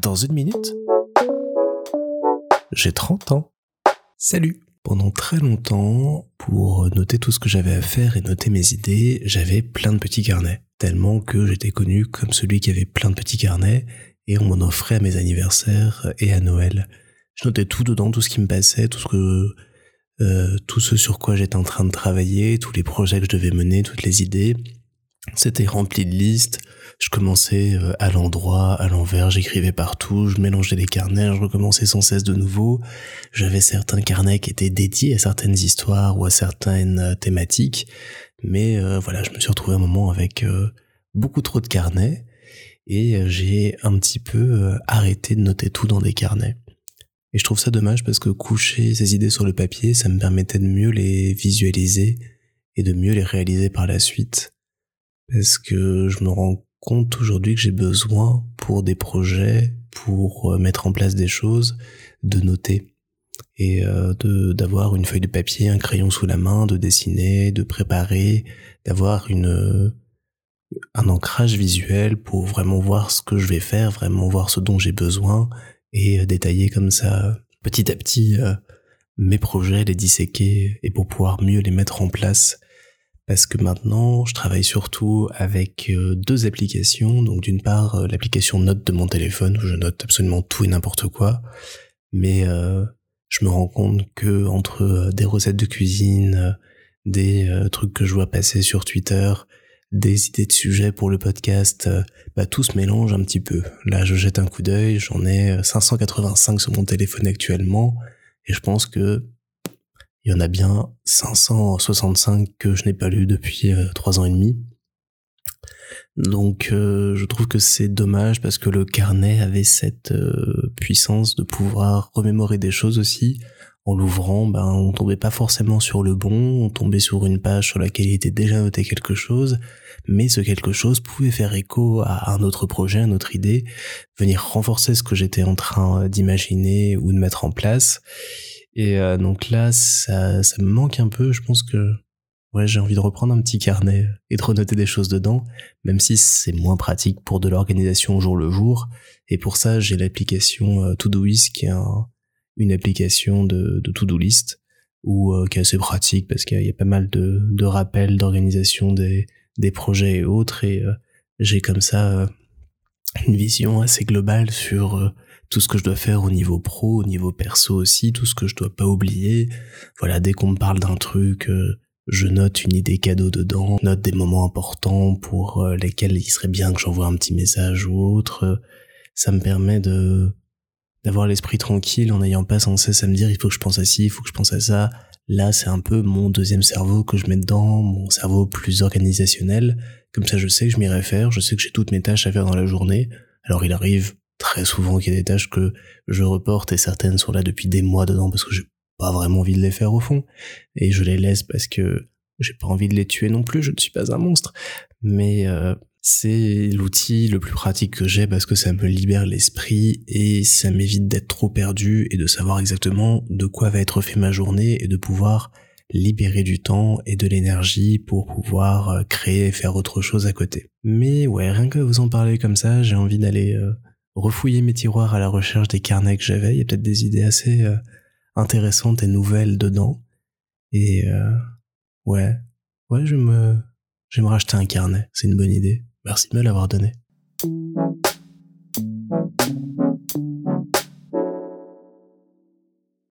Dans une minute, j'ai 30 ans. Salut Pendant très longtemps, pour noter tout ce que j'avais à faire et noter mes idées, j'avais plein de petits carnets. Tellement que j'étais connu comme celui qui avait plein de petits carnets et on m'en offrait à mes anniversaires et à Noël. Je notais tout dedans, tout ce qui me passait, tout ce que euh, tout ce sur quoi j'étais en train de travailler, tous les projets que je devais mener, toutes les idées. C'était rempli de listes. Je commençais euh, à l'endroit, à l'envers, j'écrivais partout, je mélangeais les carnets, je recommençais sans cesse de nouveau. J'avais certains carnets qui étaient dédiés à certaines histoires ou à certaines euh, thématiques. Mais voilà, je me suis retrouvé un moment avec beaucoup trop de carnets et j'ai un petit peu arrêté de noter tout dans des carnets. Et je trouve ça dommage parce que coucher ces idées sur le papier, ça me permettait de mieux les visualiser et de mieux les réaliser par la suite. Parce que je me rends compte aujourd'hui que j'ai besoin pour des projets, pour euh, mettre en place des choses, de noter et euh, de d'avoir une feuille de papier, un crayon sous la main, de dessiner, de préparer, d'avoir une un ancrage visuel pour vraiment voir ce que je vais faire, vraiment voir ce dont j'ai besoin et euh, détailler comme ça petit à petit mes projets, les disséquer et pour pouvoir mieux les mettre en place. Parce que maintenant, je travaille surtout avec euh, deux applications. Donc d'une part, l'application Note de mon téléphone où je note absolument tout et n'importe quoi. Mais je me rends compte que entre des recettes de cuisine, des trucs que je vois passer sur Twitter, des idées de sujets pour le podcast, euh, bah, tout se mélange un petit peu. Là, je jette un coup d'œil, j'en ai 585 euh, sur mon téléphone actuellement, et je pense que il y en a bien 565 que je n'ai pas lu depuis euh, trois ans et demi. Donc je trouve que c'est dommage parce que le carnet avait cette puissance de pouvoir remémorer des choses aussi, en l'ouvrant, ben, on tombait pas forcément sur le bon, on tombait sur une page sur laquelle il était déjà noté quelque chose, mais ce quelque chose pouvait faire écho à un autre projet, une autre idée, venir renforcer ce que j'étais en train d'imaginer ou de mettre en place. Et euh, donc là, ça, ça me manque un peu. Je pense que ouais, j'ai envie de reprendre un petit carnet et de renoter des choses dedans, même si c'est moins pratique pour de l'organisation au jour le jour. Et pour ça, j'ai l'application euh, Todoist qui est un une application de, to-do list ou euh, qui est assez pratique parce qu'il y, a pas mal de, rappels d'organisation des, des projets et autres et euh, j'ai comme ça euh, une vision assez globale sur tout ce que je dois faire au niveau pro, au niveau perso aussi, tout ce que je dois pas oublier. Voilà, dès qu'on me parle d'un truc, je note une idée cadeau dedans, note des moments importants pour lesquels il serait bien que j'envoie un petit message ou autre. Ça me permet de d'avoir l'esprit tranquille en n'ayant pas sans cesse à me dire il faut que je pense à ci, il faut que je pense à ça. Là, c'est un peu mon deuxième cerveau que je mets dedans, mon cerveau plus organisationnel. Comme ça, je sais que je m'y réfère, je sais que j'ai toutes mes tâches à faire dans la journée. Alors, il arrive très souvent qu'il y ait des tâches que je reporte et certaines sont là depuis des mois dedans parce que j'ai pas vraiment envie de les faire au fond. Et je les laisse parce que j'ai pas envie de les tuer non plus, je ne suis pas un monstre. Mais euh, c'est l'outil le plus pratique que j'ai parce que ça me libère l'esprit et ça m'évite d'être trop perdu et de savoir exactement de quoi va être fait ma journée et de pouvoir libérer du temps et de l'énergie pour pouvoir euh, créer et faire autre chose à côté. Mais ouais, rien que vous en parler comme ça, j'ai envie d'aller euh, refouiller mes tiroirs à la recherche des carnets que j'avais. Il y a peut-être des idées assez euh, intéressantes et nouvelles dedans. Et euh, ouais, ouais, je me, je vais me racheter un carnet. C'est une bonne idée. Merci de me l'avoir donné.